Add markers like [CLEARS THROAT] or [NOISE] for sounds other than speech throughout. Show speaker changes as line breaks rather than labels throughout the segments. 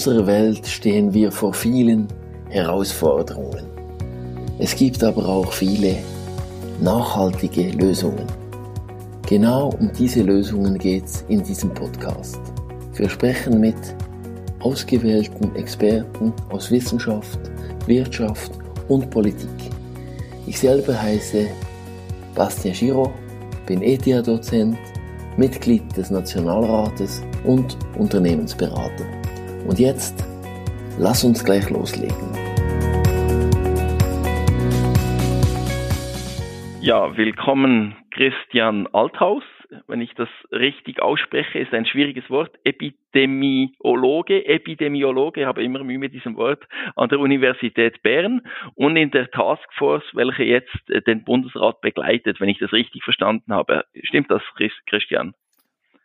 unserer Welt stehen wir vor vielen Herausforderungen. Es gibt aber auch viele nachhaltige Lösungen. Genau um diese Lösungen geht es in diesem Podcast. Wir sprechen mit ausgewählten Experten aus Wissenschaft, Wirtschaft und Politik. Ich selber heiße Bastien Giraud, bin ETH-Dozent, Mitglied des Nationalrates und Unternehmensberater. Und jetzt, lass uns gleich loslegen.
Ja, willkommen Christian Althaus. Wenn ich das richtig ausspreche, ist ein schwieriges Wort. Epidemiologe, Epidemiologe, habe immer Mühe mit diesem Wort, an der Universität Bern und in der Taskforce, welche jetzt äh, den Bundesrat begleitet, wenn ich das richtig verstanden habe. Stimmt das, Christian?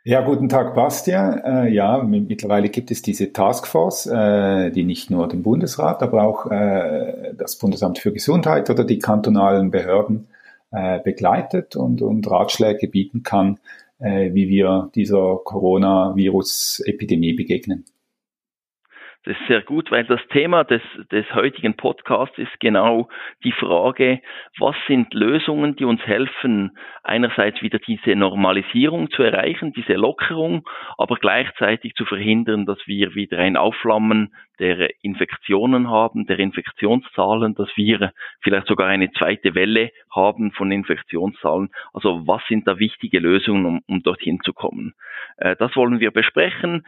Ja, guten Tag, Bastian. Äh, ja, mittlerweile gibt es diese Taskforce, äh, die nicht nur den Bundesrat, aber auch äh, das Bundesamt für Gesundheit oder die kantonalen Behörden äh, begleitet und, und Ratschläge bieten kann, äh, wie wir dieser Coronavirus-Epidemie begegnen.
Das ist sehr gut, weil das Thema des, des heutigen Podcasts ist genau die Frage, was sind Lösungen, die uns helfen, einerseits wieder diese Normalisierung zu erreichen, diese Lockerung, aber gleichzeitig zu verhindern, dass wir wieder ein Aufflammen der Infektionen haben, der Infektionszahlen, dass wir vielleicht sogar eine zweite Welle haben von Infektionszahlen. Also was sind da wichtige Lösungen, um, um dorthin zu kommen? Äh, das wollen wir besprechen.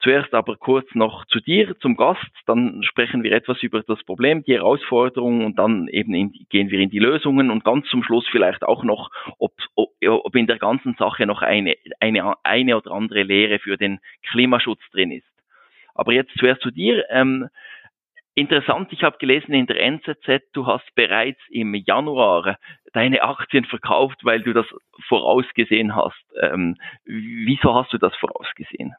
Zuerst aber kurz noch zu dir, zum Gast, dann sprechen wir etwas über das Problem, die Herausforderungen und dann eben in, gehen wir in die Lösungen und ganz zum Schluss vielleicht auch noch, ob, ob in der ganzen Sache noch eine, eine, eine oder andere Lehre für den Klimaschutz drin ist. Aber jetzt zuerst zu dir. Ähm, interessant, ich habe gelesen in der NZZ, du hast bereits im Januar deine Aktien verkauft, weil du das vorausgesehen hast. Ähm, wieso hast du das vorausgesehen?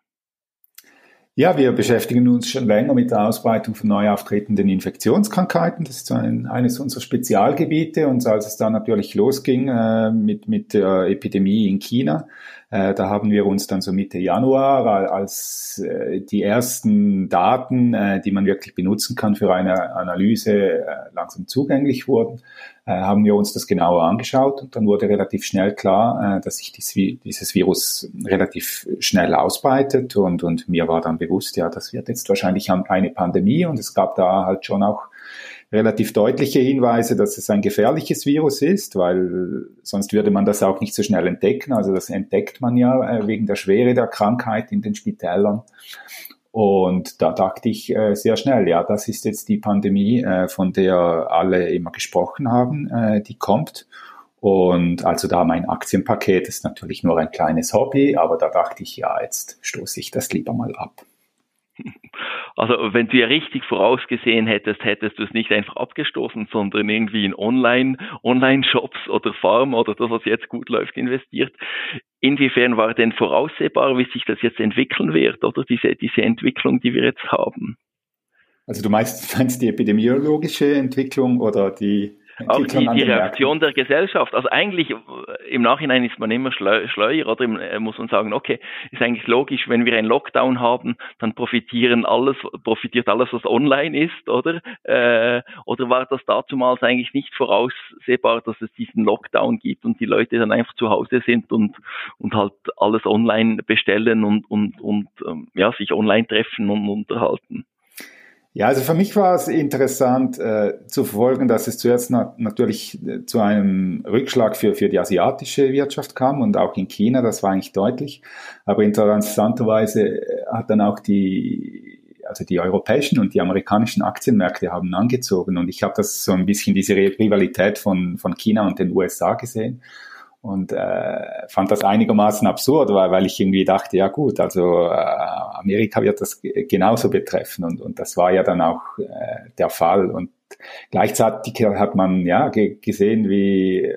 Ja, wir beschäftigen uns schon länger mit der Ausbreitung von neu auftretenden Infektionskrankheiten. Das ist ein, eines unserer Spezialgebiete. Und als es dann natürlich losging äh, mit, mit der Epidemie in China, da haben wir uns dann so Mitte Januar, als äh, die ersten Daten, äh, die man wirklich benutzen kann für eine Analyse, langsam zugänglich wurden, haben wir uns das genauer angeschaut und dann wurde relativ schnell klar, dass sich dieses Virus relativ schnell ausbreitet und, und mir war dann bewusst, ja, das wird jetzt wahrscheinlich eine Pandemie und es gab da halt schon auch relativ deutliche Hinweise, dass es ein gefährliches Virus ist, weil sonst würde man das auch nicht so schnell entdecken. Also das entdeckt man ja äh, wegen der Schwere der Krankheit in den Spitälern. Und da dachte ich äh, sehr schnell, ja, das ist jetzt die Pandemie, äh, von der alle immer gesprochen haben, die kommt. Und also da mein Aktienpaket ist natürlich nur ein kleines Hobby, aber da dachte ich, ja, jetzt stoße ich das lieber mal ab. [LAUGHS]
Also wenn du ja richtig vorausgesehen hättest, hättest du es nicht einfach abgestoßen, sondern irgendwie in Online, Online-Shops oder Farm oder das, was jetzt gut läuft, investiert. Inwiefern war denn voraussehbar, wie sich das jetzt entwickeln wird oder diese, diese Entwicklung, die wir jetzt haben?
Also du meinst, meinst die epidemiologische Entwicklung oder die
auch die, die Reaktion der Gesellschaft. Also eigentlich äh, im Nachhinein ist man immer schleuer oder äh, muss man sagen, okay, ist eigentlich logisch, wenn wir einen Lockdown haben, dann profitieren alles, profitiert alles, was online ist, oder? Äh, oder war das dazumals eigentlich nicht voraussehbar, dass es diesen Lockdown gibt und die Leute dann einfach zu Hause sind und, und halt alles online bestellen und, und, und ähm, ja, sich online treffen und unterhalten?
Ja, also für mich war es interessant äh, zu verfolgen, dass es zuerst na natürlich äh, zu einem Rückschlag für, für die asiatische Wirtschaft kam und auch in China, das war eigentlich deutlich. Aber interessanterweise äh, hat dann auch die, also die europäischen und die amerikanischen Aktienmärkte haben angezogen und ich habe das so ein bisschen diese Rivalität von, von China und den USA gesehen und äh, fand das einigermaßen absurd, weil, weil ich irgendwie dachte, ja gut, also äh, Amerika wird das genauso betreffen und, und das war ja dann auch äh, der Fall und gleichzeitig hat man ja gesehen, wie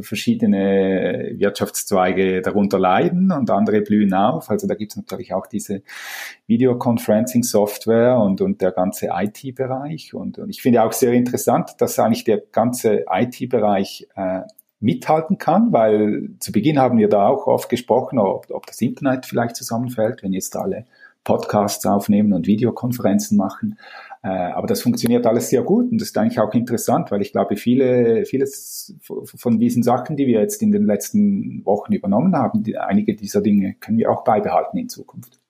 verschiedene Wirtschaftszweige darunter leiden und andere blühen auf. Also da gibt es natürlich auch diese Videoconferencing-Software und, und der ganze IT-Bereich. Und, und ich finde auch sehr interessant, dass eigentlich der ganze IT-Bereich äh, mithalten kann, weil zu Beginn haben wir da auch oft gesprochen, ob, ob das Internet vielleicht zusammenfällt, wenn jetzt alle Podcasts aufnehmen und Videokonferenzen machen. Äh, aber das funktioniert alles sehr gut und das ist eigentlich auch interessant, weil ich glaube, viele, vieles von diesen Sachen, die wir jetzt in den letzten Wochen übernommen haben, die, einige dieser Dinge können wir auch beibehalten in Zukunft.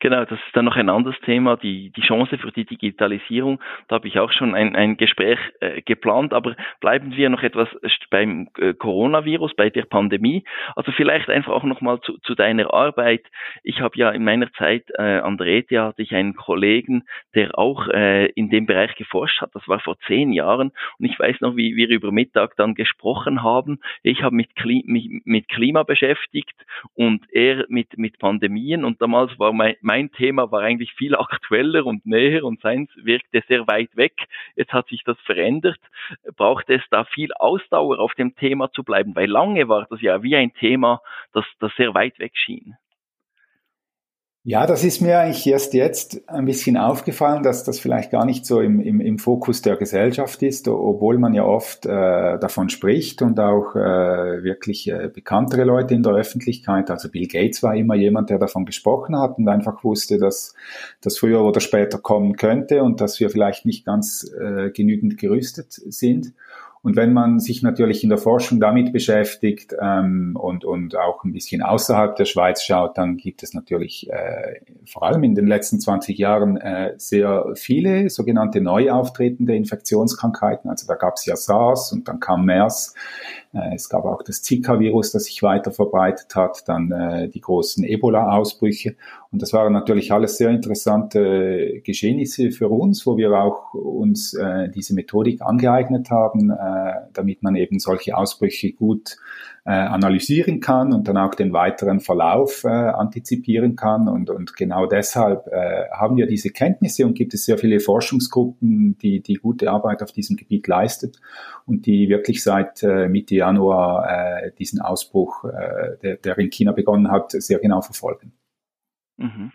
Genau, das ist dann noch ein anderes Thema, die, die Chance für die Digitalisierung. Da habe ich auch schon ein, ein Gespräch äh, geplant, aber bleiben wir noch etwas beim äh, Coronavirus, bei der Pandemie. Also vielleicht einfach auch nochmal zu, zu deiner Arbeit. Ich habe ja in meiner Zeit äh, an der ETH hatte ich einen Kollegen, der auch äh, in dem Bereich geforscht hat. Das war vor zehn Jahren und ich weiß noch, wie wir über Mittag dann gesprochen haben. Ich habe mich mit Klima beschäftigt und er mit, mit Pandemien und damals war mein mein Thema war eigentlich viel [LAUGHS] aktueller und näher und seins wirkte sehr weit weg. Jetzt hat sich das verändert. Braucht es da viel Ausdauer auf dem Thema zu bleiben? Weil lange war das ja wie ein Thema, das, das sehr weit weg schien.
Ja, das ist mir eigentlich erst jetzt ein bisschen aufgefallen, dass das vielleicht gar nicht so im, im, im Fokus der Gesellschaft ist, obwohl man ja oft äh, davon spricht und auch äh, wirklich äh, bekanntere Leute in der Öffentlichkeit. Also Bill Gates war immer jemand, der davon gesprochen hat und einfach wusste, dass das früher oder später kommen könnte und dass wir vielleicht nicht ganz äh, genügend gerüstet sind. Und wenn man sich natürlich in der Forschung damit beschäftigt ähm, und, und auch ein bisschen außerhalb der Schweiz schaut, dann gibt es natürlich äh, vor allem in den letzten 20 Jahren äh, sehr viele sogenannte neu auftretende Infektionskrankheiten. Also da gab es ja SARS und dann kam MERS. Äh, es gab auch das Zika-Virus, das sich weiter verbreitet hat, dann äh, die großen Ebola-Ausbrüche. Und das waren natürlich alles sehr interessante Geschehnisse für uns, wo wir auch uns äh, diese Methodik angeeignet haben, damit man eben solche Ausbrüche gut äh, analysieren kann und dann auch den weiteren Verlauf äh, antizipieren kann. Und, und genau deshalb äh, haben wir diese Kenntnisse und gibt es sehr viele Forschungsgruppen, die, die gute Arbeit auf diesem Gebiet leistet und die wirklich seit äh, Mitte Januar äh, diesen Ausbruch, äh, der, der in China begonnen hat, sehr genau verfolgen.
Mhm.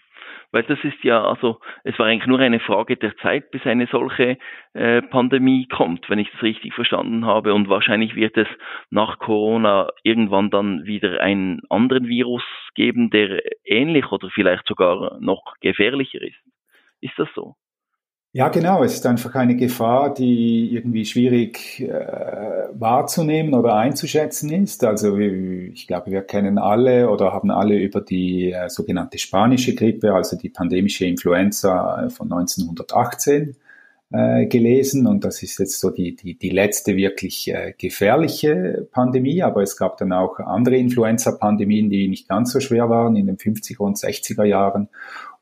Weil das ist ja, also es war eigentlich nur eine Frage der Zeit, bis eine solche äh, Pandemie kommt, wenn ich das richtig verstanden habe. Und wahrscheinlich wird es nach Corona irgendwann dann wieder einen anderen Virus geben, der ähnlich oder vielleicht sogar noch gefährlicher ist. Ist das so?
Ja, genau. Es ist einfach eine Gefahr, die irgendwie schwierig äh, wahrzunehmen oder einzuschätzen ist. Also ich glaube, wir kennen alle oder haben alle über die äh, sogenannte spanische Grippe, also die pandemische Influenza von 1918 äh, gelesen. Und das ist jetzt so die, die, die letzte wirklich äh, gefährliche Pandemie. Aber es gab dann auch andere Influenza-Pandemien, die nicht ganz so schwer waren in den 50er und 60er Jahren.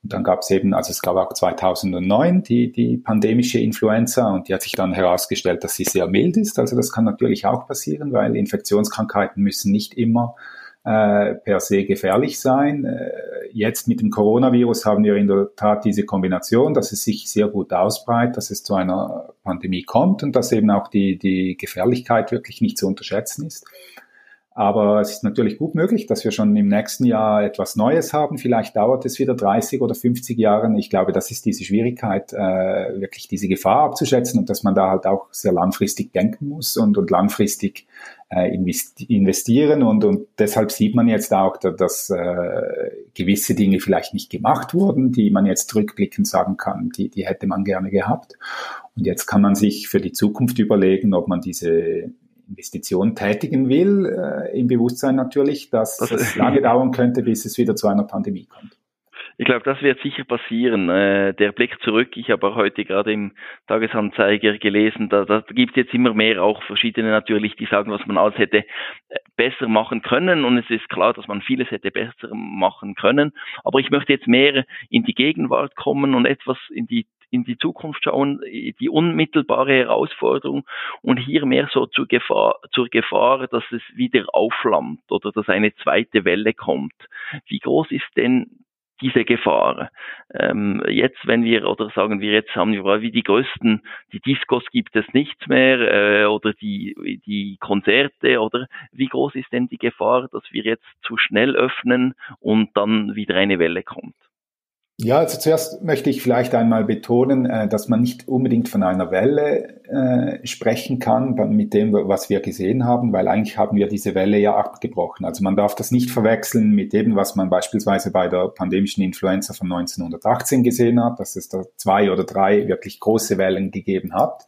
Und dann gab es eben, also es gab auch 2009 die, die pandemische Influenza und die hat sich dann herausgestellt, dass sie sehr mild ist. Also das kann natürlich auch passieren, weil Infektionskrankheiten müssen nicht immer äh, per se gefährlich sein. Äh, jetzt mit dem Coronavirus haben wir in der Tat diese Kombination, dass es sich sehr gut ausbreitet, dass es zu einer Pandemie kommt und dass eben auch die, die Gefährlichkeit wirklich nicht zu unterschätzen ist. Aber es ist natürlich gut möglich, dass wir schon im nächsten Jahr etwas Neues haben. Vielleicht dauert es wieder 30 oder 50 Jahre. Ich glaube, das ist diese Schwierigkeit, äh, wirklich diese Gefahr abzuschätzen und dass man da halt auch sehr langfristig denken muss und, und langfristig äh, investieren. Und, und deshalb sieht man jetzt auch, dass äh, gewisse Dinge vielleicht nicht gemacht wurden, die man jetzt rückblickend sagen kann, die, die hätte man gerne gehabt. Und jetzt kann man sich für die Zukunft überlegen, ob man diese Investition tätigen will, äh, im Bewusstsein natürlich, dass das es [LAUGHS] lange dauern könnte, bis es wieder zu einer Pandemie kommt.
Ich glaube, das wird sicher passieren. Äh, der Blick zurück, ich habe auch heute gerade im Tagesanzeiger gelesen, da, da gibt es jetzt immer mehr auch verschiedene natürlich, die sagen, was man alles hätte äh, besser machen können. Und es ist klar, dass man vieles hätte besser machen können. Aber ich möchte jetzt mehr in die Gegenwart kommen und etwas in die in die Zukunft schauen, die unmittelbare Herausforderung und hier mehr so zur Gefahr, zur Gefahr, dass es wieder aufflammt oder dass eine zweite Welle kommt. Wie groß ist denn diese Gefahr. Ähm, jetzt, wenn wir, oder sagen wir, jetzt haben wir wie die größten, die Discos gibt es nichts mehr, äh, oder die, die Konzerte, oder wie groß ist denn die Gefahr, dass wir jetzt zu schnell öffnen und dann wieder eine Welle kommt?
Ja, also zuerst möchte ich vielleicht einmal betonen, äh, dass man nicht unbedingt von einer Welle äh, sprechen kann mit dem, was wir gesehen haben, weil eigentlich haben wir diese Welle ja abgebrochen. Also man darf das nicht verwechseln mit dem, was man beispielsweise bei der pandemischen Influenza von 1918 gesehen hat, dass es da zwei oder drei wirklich große Wellen gegeben hat.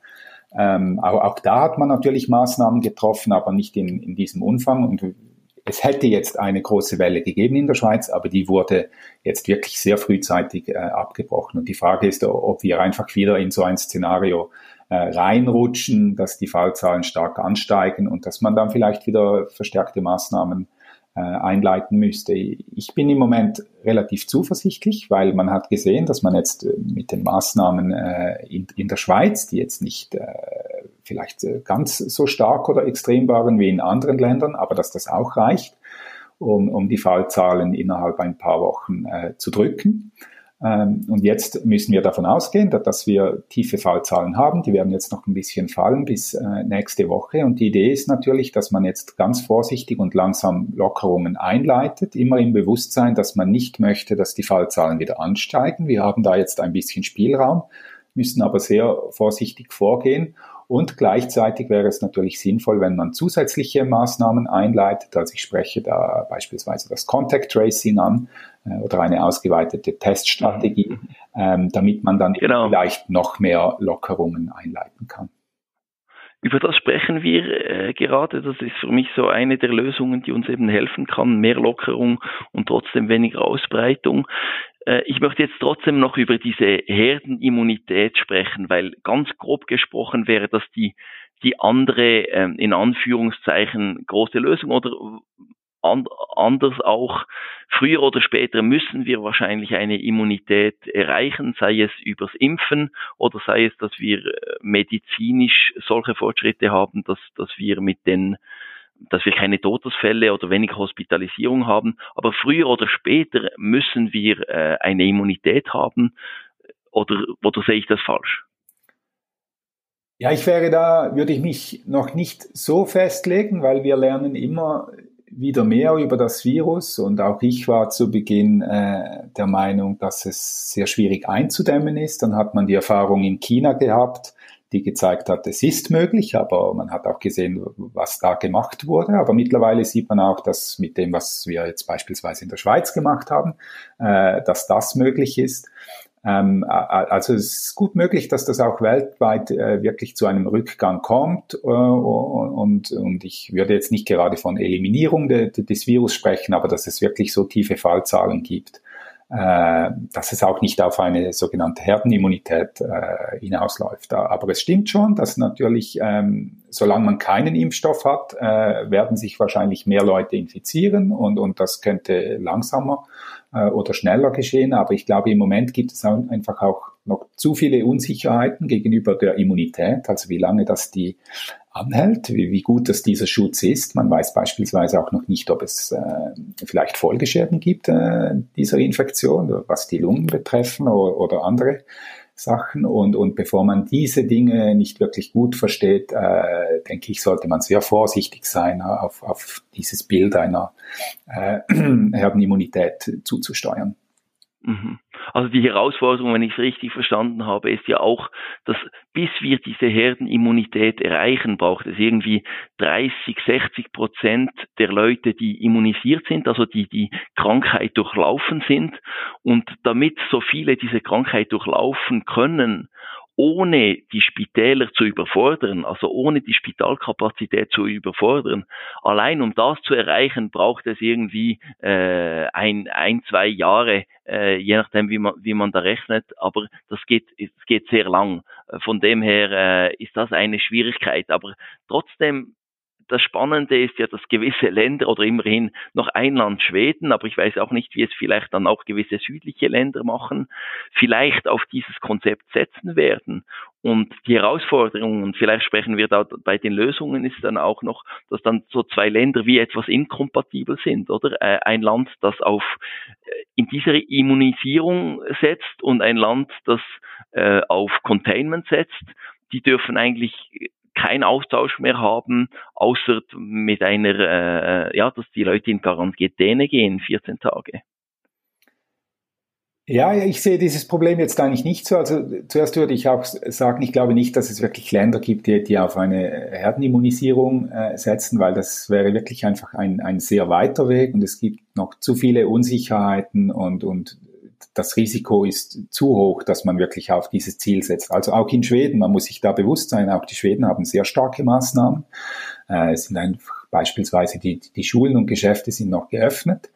Ähm, auch, auch da hat man natürlich Maßnahmen getroffen, aber nicht in, in diesem Umfang. Und es hätte jetzt eine große Welle gegeben in der Schweiz, aber die wurde jetzt wirklich sehr frühzeitig äh, abgebrochen. Und die Frage ist, ob wir einfach wieder in so ein Szenario äh, reinrutschen, dass die Fallzahlen stark ansteigen und dass man dann vielleicht wieder verstärkte Maßnahmen äh, einleiten müsste. Ich bin im Moment relativ zuversichtlich, weil man hat gesehen, dass man jetzt äh, mit den Maßnahmen äh, in, in der Schweiz, die jetzt nicht äh, vielleicht äh, ganz so stark oder extrem waren wie in anderen Ländern, aber dass das auch reicht, um, um die Fallzahlen innerhalb ein paar Wochen äh, zu drücken. Ähm, und jetzt müssen wir davon ausgehen, dass wir tiefe Fallzahlen haben. Die werden jetzt noch ein bisschen fallen bis äh, nächste Woche. Und die Idee ist natürlich, dass man jetzt ganz vorsichtig und langsam Lockerungen einleitet, immer im Bewusstsein, dass man nicht möchte, dass die Fallzahlen wieder ansteigen. Wir haben da jetzt ein bisschen Spielraum, müssen aber sehr vorsichtig vorgehen und gleichzeitig wäre es natürlich sinnvoll, wenn man zusätzliche Maßnahmen einleitet. Also ich spreche da beispielsweise das Contact Tracing an äh, oder eine ausgeweitete Teststrategie, mhm. ähm, damit man dann genau. vielleicht noch mehr Lockerungen einleiten kann.
Über das sprechen wir äh, gerade. Das ist für mich so eine der Lösungen, die uns eben helfen kann. Mehr Lockerung und trotzdem weniger Ausbreitung. Äh, ich möchte jetzt trotzdem noch über diese Herdenimmunität sprechen, weil ganz grob gesprochen wäre das die, die andere, ähm, in Anführungszeichen, große Lösung oder anders auch, früher oder später müssen wir wahrscheinlich eine Immunität erreichen, sei es übers Impfen oder sei es, dass wir äh, medizinisch solche Fortschritte haben, dass, dass wir mit den dass wir keine Todesfälle oder weniger Hospitalisierung haben. Aber früher oder später müssen wir äh, eine Immunität haben. Oder, oder sehe ich das falsch?
Ja, ich wäre da, würde ich mich noch nicht so festlegen, weil wir lernen immer wieder mehr über das Virus und auch ich war zu Beginn äh, der Meinung, dass es sehr schwierig einzudämmen ist. Dann hat man die Erfahrung in China gehabt, die gezeigt hat, es ist möglich, aber man hat auch gesehen, was da gemacht wurde. Aber mittlerweile sieht man auch, dass mit dem, was wir jetzt beispielsweise in der Schweiz gemacht haben, äh, dass das möglich ist. Ähm, also es ist gut möglich, dass das auch weltweit äh, wirklich zu einem Rückgang kommt. Äh, und, und ich würde jetzt nicht gerade von Eliminierung de, de, des Virus sprechen, aber dass es wirklich so tiefe Fallzahlen gibt, äh, dass es auch nicht auf eine sogenannte Herdenimmunität äh, hinausläuft. Aber es stimmt schon, dass natürlich, ähm, solange man keinen Impfstoff hat, äh, werden sich wahrscheinlich mehr Leute infizieren und, und das könnte langsamer äh, oder schneller geschehen. Aber ich glaube, im Moment gibt es einfach auch noch zu viele Unsicherheiten gegenüber der Immunität, also wie lange das die anhält, wie, wie gut das dieser Schutz ist. Man weiß beispielsweise auch noch nicht, ob es äh, vielleicht Folgeschäden gibt äh, dieser Infektion, was die Lungen betreffen oder, oder andere Sachen. Und, und bevor man diese Dinge nicht wirklich gut versteht, äh, denke ich, sollte man sehr vorsichtig sein, auf, auf dieses Bild einer äh, [CLEARS THROAT] Herdenimmunität zuzusteuern.
Mhm. Also die Herausforderung, wenn ich es richtig verstanden habe, ist ja auch, dass bis wir diese Herdenimmunität erreichen, braucht es irgendwie 30, 60 Prozent der Leute, die immunisiert sind, also die die Krankheit durchlaufen sind. Und damit so viele diese Krankheit durchlaufen können ohne die Spitäler zu überfordern, also ohne die Spitalkapazität zu überfordern. Allein um das zu erreichen, braucht es irgendwie äh, ein, ein, zwei Jahre, äh, je nachdem, wie man, wie man da rechnet. Aber das geht, es geht sehr lang. Von dem her äh, ist das eine Schwierigkeit. Aber trotzdem das Spannende ist ja, dass gewisse Länder oder immerhin noch ein Land Schweden, aber ich weiß auch nicht, wie es vielleicht dann auch gewisse südliche Länder machen, vielleicht auf dieses Konzept setzen werden. Und die Herausforderung, und vielleicht sprechen wir da bei den Lösungen, ist dann auch noch, dass dann so zwei Länder wie etwas inkompatibel sind, oder? Äh, ein Land, das auf äh, in dieser Immunisierung setzt und ein Land, das äh, auf Containment setzt, die dürfen eigentlich keinen Austausch mehr haben, außer mit einer, äh, ja, dass die Leute in Quarantäne gehen, 14 Tage.
Ja, ich sehe dieses Problem jetzt eigentlich nicht so. Also zuerst würde ich auch sagen, ich glaube nicht, dass es wirklich Länder gibt, die, die auf eine Herdenimmunisierung äh, setzen, weil das wäre wirklich einfach ein, ein sehr weiter Weg und es gibt noch zu viele Unsicherheiten und, und das Risiko ist zu hoch, dass man wirklich auf dieses Ziel setzt. Also auch in Schweden, man muss sich da bewusst sein, auch die Schweden haben sehr starke Maßnahmen. Äh, es sind einfach beispielsweise die, die Schulen und Geschäfte sind noch geöffnet.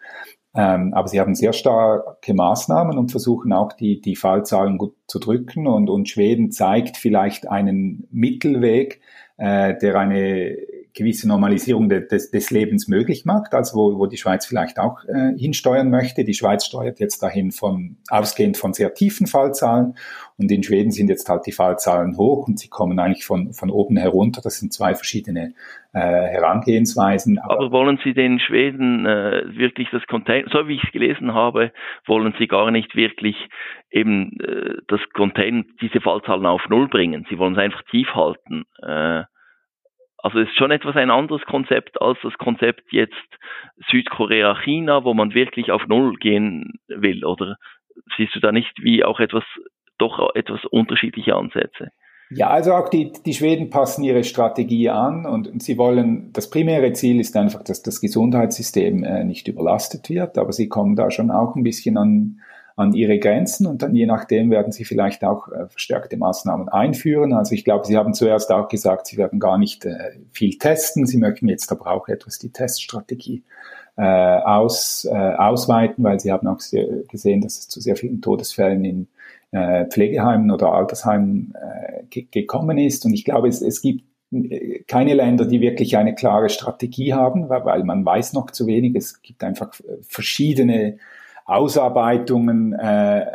Ähm, aber sie haben sehr starke Maßnahmen und versuchen auch die, die Fallzahlen gut zu drücken. Und, und Schweden zeigt vielleicht einen Mittelweg, äh, der eine gewisse Normalisierung de, des, des Lebens möglich macht, also wo, wo die Schweiz vielleicht auch äh, hinsteuern möchte. Die Schweiz steuert jetzt dahin von ausgehend von sehr tiefen Fallzahlen und in Schweden sind jetzt halt die Fallzahlen hoch und sie kommen eigentlich von, von oben herunter. Das sind zwei verschiedene äh, Herangehensweisen.
Aber, Aber, wollen Sie den Schweden äh, wirklich das Container, so wie ich es gelesen habe, wollen Sie gar nicht wirklich eben äh, das Container, diese Fallzahlen auf Null bringen. Sie wollen es einfach tief halten. Äh, also ist schon etwas ein anderes Konzept als das Konzept jetzt Südkorea, China, wo man wirklich auf Null gehen will, oder? Siehst du da nicht wie auch etwas, doch etwas unterschiedliche Ansätze?
Ja, also auch die, die Schweden passen ihre Strategie an und, und sie wollen, das primäre Ziel ist einfach, dass das Gesundheitssystem äh, nicht überlastet wird, aber sie kommen da schon auch ein bisschen an, an ihre Grenzen und dann je nachdem werden sie vielleicht auch äh, verstärkte Maßnahmen einführen. Also ich glaube, Sie haben zuerst auch gesagt, Sie werden gar nicht äh, viel testen. Sie möchten jetzt aber auch etwas die Teststrategie äh, aus, äh, ausweiten, weil Sie haben auch sehr, gesehen, dass es zu sehr vielen Todesfällen in äh, Pflegeheimen oder Altersheimen äh, ge gekommen ist. Und ich glaube, es, es gibt äh, keine Länder, die wirklich eine klare Strategie haben, weil, weil man weiß noch zu wenig. Es gibt einfach verschiedene Ausarbeitungen äh,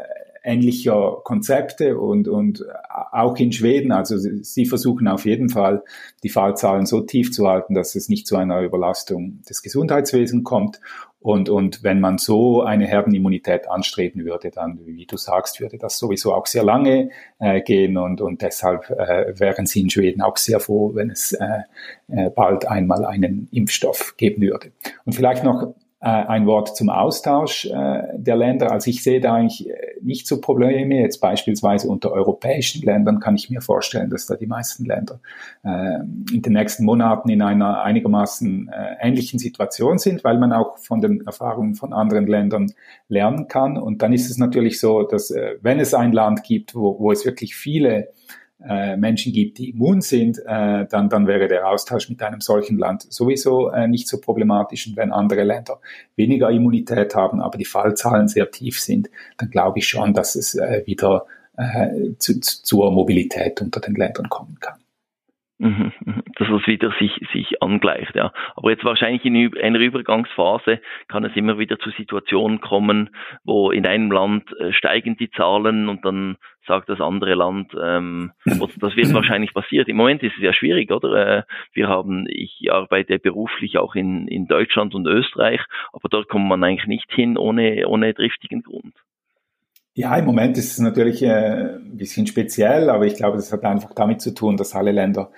ähnlicher Konzepte und, und auch in Schweden, also sie versuchen auf jeden Fall, die Fallzahlen so tief zu halten, dass es nicht zu einer Überlastung des Gesundheitswesens kommt. Und, und wenn man so eine Herdenimmunität anstreben würde, dann, wie du sagst, würde das sowieso auch sehr lange äh, gehen und, und deshalb äh, wären sie in Schweden auch sehr froh, wenn es äh, äh bald einmal einen Impfstoff geben würde. Und vielleicht noch ein Wort zum Austausch äh, der Länder. Also ich sehe da eigentlich äh, nicht so Probleme. Jetzt beispielsweise unter europäischen Ländern kann ich mir vorstellen, dass da die meisten Länder in den nächsten Monaten in einer einigermaßen ähnlichen Situation sind, weil man auch von den Erfahrungen von anderen Ländern lernen kann. Und dann ist es natürlich so, dass wenn es ein Land gibt, wo, wo es wirklich viele äh, Menschen gibt, die immun sind, äh, dann, dann wäre der Austausch mit einem solchen Land sowieso äh, nicht so problematisch. Und wenn andere Länder weniger Immunität haben, aber die Fallzahlen sehr tief sind, dann glaube ich schon, dass es äh, wieder äh, zu, zur Mobilität unter den Ländern kommen kann.
Mhm, mhm. Dass es wieder sich, sich angleicht, ja. Aber jetzt wahrscheinlich in einer Übergangsphase kann es immer wieder zu Situationen kommen, wo in einem Land äh, steigen die Zahlen und dann sagt das andere Land, ähm, das wird wahrscheinlich passiert. Im Moment ist es ja schwierig, oder? Äh, wir haben, ich arbeite beruflich auch in, in Deutschland und Österreich, aber dort kommt man eigentlich nicht hin ohne, ohne driftigen Grund.
Ja, im Moment ist es natürlich äh, ein bisschen speziell, aber ich glaube, das hat einfach damit zu tun, dass alle Länder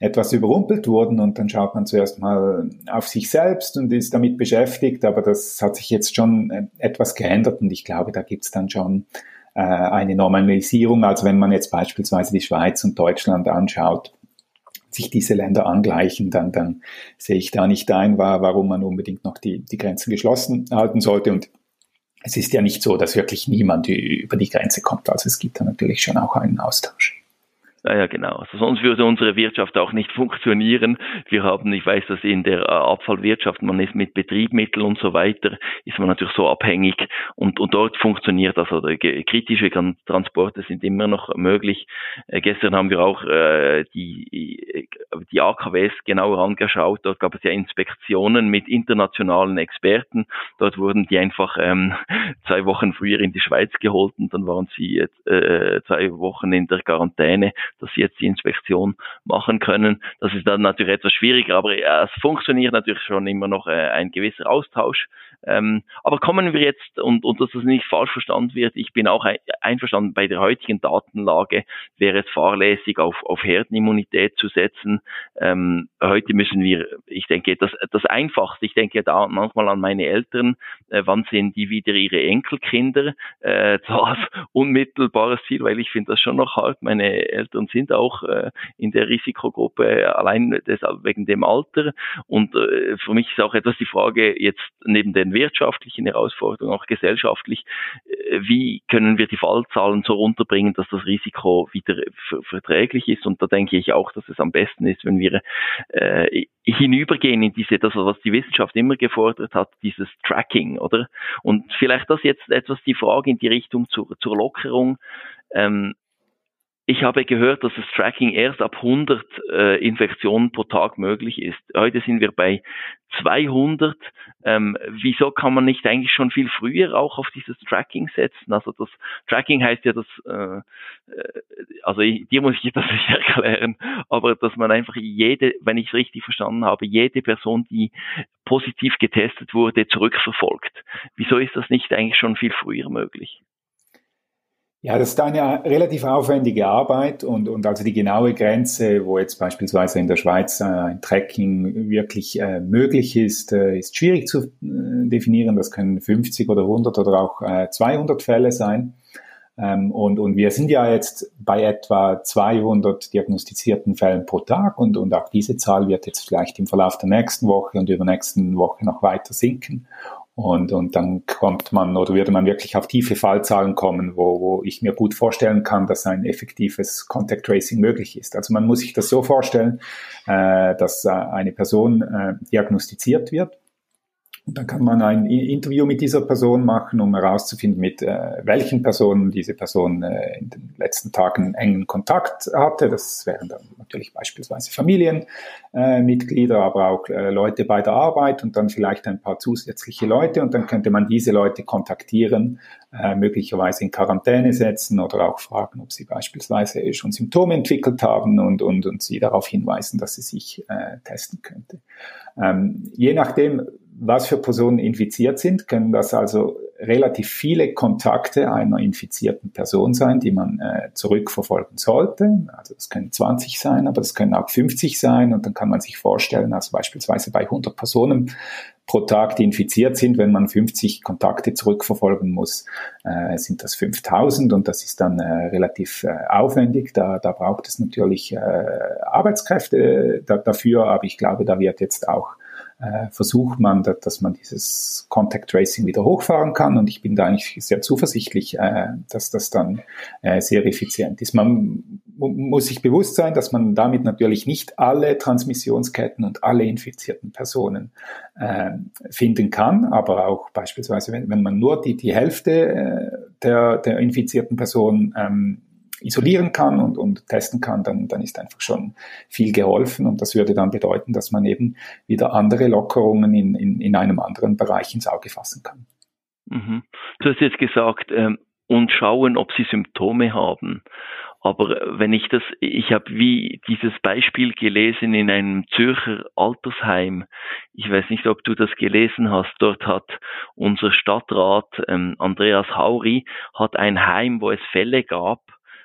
etwas überrumpelt wurden und dann schaut man zuerst mal auf sich selbst und ist damit beschäftigt, aber das hat sich jetzt schon äh, etwas geändert und ich glaube, da gibt's dann schon äh, eine Normalisierung. Also wenn man jetzt beispielsweise die Schweiz und Deutschland anschaut, sich diese Länder angleichen, dann, dann sehe ich da nicht ein, warum man unbedingt noch die, die Grenzen geschlossen halten sollte und es ist ja nicht so, dass wirklich niemand über die Grenze kommt. Also es gibt da natürlich schon auch einen Austausch.
Ja, ja, genau. Also sonst würde unsere Wirtschaft auch nicht [LAUGHS] funktionieren. Wir haben, ich weiß, dass in der äh, Abfallwirtschaft, man ist mit Betriebmitteln und so weiter, ist man natürlich so abhängig und, und dort funktioniert das. Oder kritische Transporte sind immer noch möglich. Äh, gestern haben wir auch äh, die, die AKWs genauer angeschaut. Dort gab es ja Inspektionen mit internationalen Experten. Dort wurden die einfach ähm, [LAUGHS] zwei Wochen früher in die Schweiz geholt und dann waren sie äh, zwei Wochen in der Quarantäne dass sie jetzt die Inspektion machen können. Das ist dann natürlich etwas schwieriger, aber es funktioniert natürlich schon immer noch äh, ein gewisser Austausch. Ähm, aber kommen wir jetzt, und, und dass das nicht falsch verstanden wird, ich bin auch einverstanden, bei der heutigen Datenlage wäre es fahrlässig, auf, auf Herdenimmunität zu setzen. Ähm, heute müssen wir, ich denke, das, das Einfachste, ich denke da manchmal an meine Eltern, äh, wann sehen die wieder ihre Enkelkinder, äh, [LAUGHS] als unmittelbares Ziel, weil ich finde das schon noch hart, meine Eltern sind auch äh, in der Risikogruppe, allein deshalb wegen dem Alter und äh, für mich ist auch etwas die Frage jetzt neben den wirtschaftlichen Herausforderungen, auch gesellschaftlich, äh, wie können wir die Fallzahlen so runterbringen, dass das Risiko wieder verträglich ist. Und da denke ich auch, dass es am besten ist, wenn wir äh, hinübergehen in diese, das, was die Wissenschaft immer gefordert hat, dieses Tracking, oder? Und vielleicht das jetzt etwas die Frage in die Richtung zur, zur Lockerung. Ähm, ich habe gehört, dass das Tracking erst ab 100 äh, Infektionen pro Tag möglich ist. Heute sind wir bei 200. Ähm, wieso kann man nicht eigentlich schon viel früher auch auf dieses Tracking setzen? Also das Tracking heißt ja, dass, äh, äh also ich, dir muss ich das [LAUGHS] nicht erklären, aber dass man einfach jede, wenn ich es richtig verstanden habe, jede Person, die positiv getestet wurde, zurückverfolgt. Wieso ist das nicht eigentlich schon viel früher möglich?
Ja, das ist eine relativ aufwendige Arbeit und, und also die genaue Grenze, wo jetzt beispielsweise in der Schweiz äh, ein Tracking wirklich äh, möglich ist, äh, ist schwierig zu definieren. Das können 50 oder 100 oder auch äh, 200 Fälle sein. Ähm, und, und wir sind ja jetzt bei etwa 200 diagnostizierten Fällen pro Tag und, und auch diese Zahl wird jetzt vielleicht im Verlauf der nächsten Woche und über nächsten Woche noch weiter sinken. Und, und dann kommt man oder würde man wirklich auf tiefe Fallzahlen kommen, wo, wo ich mir gut vorstellen kann, dass ein effektives Contact Tracing möglich ist. Also man muss sich das so vorstellen, äh, dass äh, eine Person äh, diagnostiziert wird und dann kann man ein Interview mit dieser Person machen, um herauszufinden, mit äh, welchen Personen diese Person äh, in den letzten Tagen engen Kontakt hatte. Das wären dann natürlich beispielsweise Familienmitglieder, äh, aber auch äh, Leute bei der Arbeit und dann vielleicht ein paar zusätzliche Leute. Und dann könnte man diese Leute kontaktieren, äh, möglicherweise in Quarantäne setzen oder auch fragen, ob sie beispielsweise schon Symptome entwickelt haben und, und, und sie darauf hinweisen, dass sie sich äh, testen könnte. Ähm, je nachdem, was für Personen infiziert sind, können das also relativ viele Kontakte einer infizierten Person sein, die man äh, zurückverfolgen sollte. Also das können 20 sein, aber das können auch 50 sein und dann kann man sich vorstellen, also beispielsweise bei 100 Personen pro Tag, die infiziert sind, wenn man 50 Kontakte zurückverfolgen muss, äh, sind das 5000 und das ist dann äh, relativ äh, aufwendig. Da, da braucht es natürlich äh, Arbeitskräfte da, dafür, aber ich glaube, da wird jetzt auch äh, versucht man, dass man dieses Contact Tracing wieder hochfahren kann. Und ich bin da eigentlich sehr zuversichtlich, äh, dass das dann äh, sehr effizient ist. Man muss sich bewusst sein, dass man damit natürlich nicht alle Transmissionsketten und alle infizierten Personen äh, finden kann, aber auch beispielsweise, wenn, wenn man nur die, die Hälfte äh, der, der infizierten Personen ähm, isolieren kann und, und testen kann, dann, dann ist einfach schon viel geholfen. Und das würde dann bedeuten, dass man eben wieder andere Lockerungen in, in, in einem anderen Bereich ins Auge fassen kann.
Mhm. Du hast jetzt gesagt, ähm, und schauen, ob sie Symptome haben. Aber wenn ich das, ich habe wie dieses Beispiel gelesen in einem Zürcher Altersheim. Ich weiß nicht, ob du das gelesen hast. Dort hat unser Stadtrat ähm, Andreas Hauri hat ein Heim, wo es Fälle gab,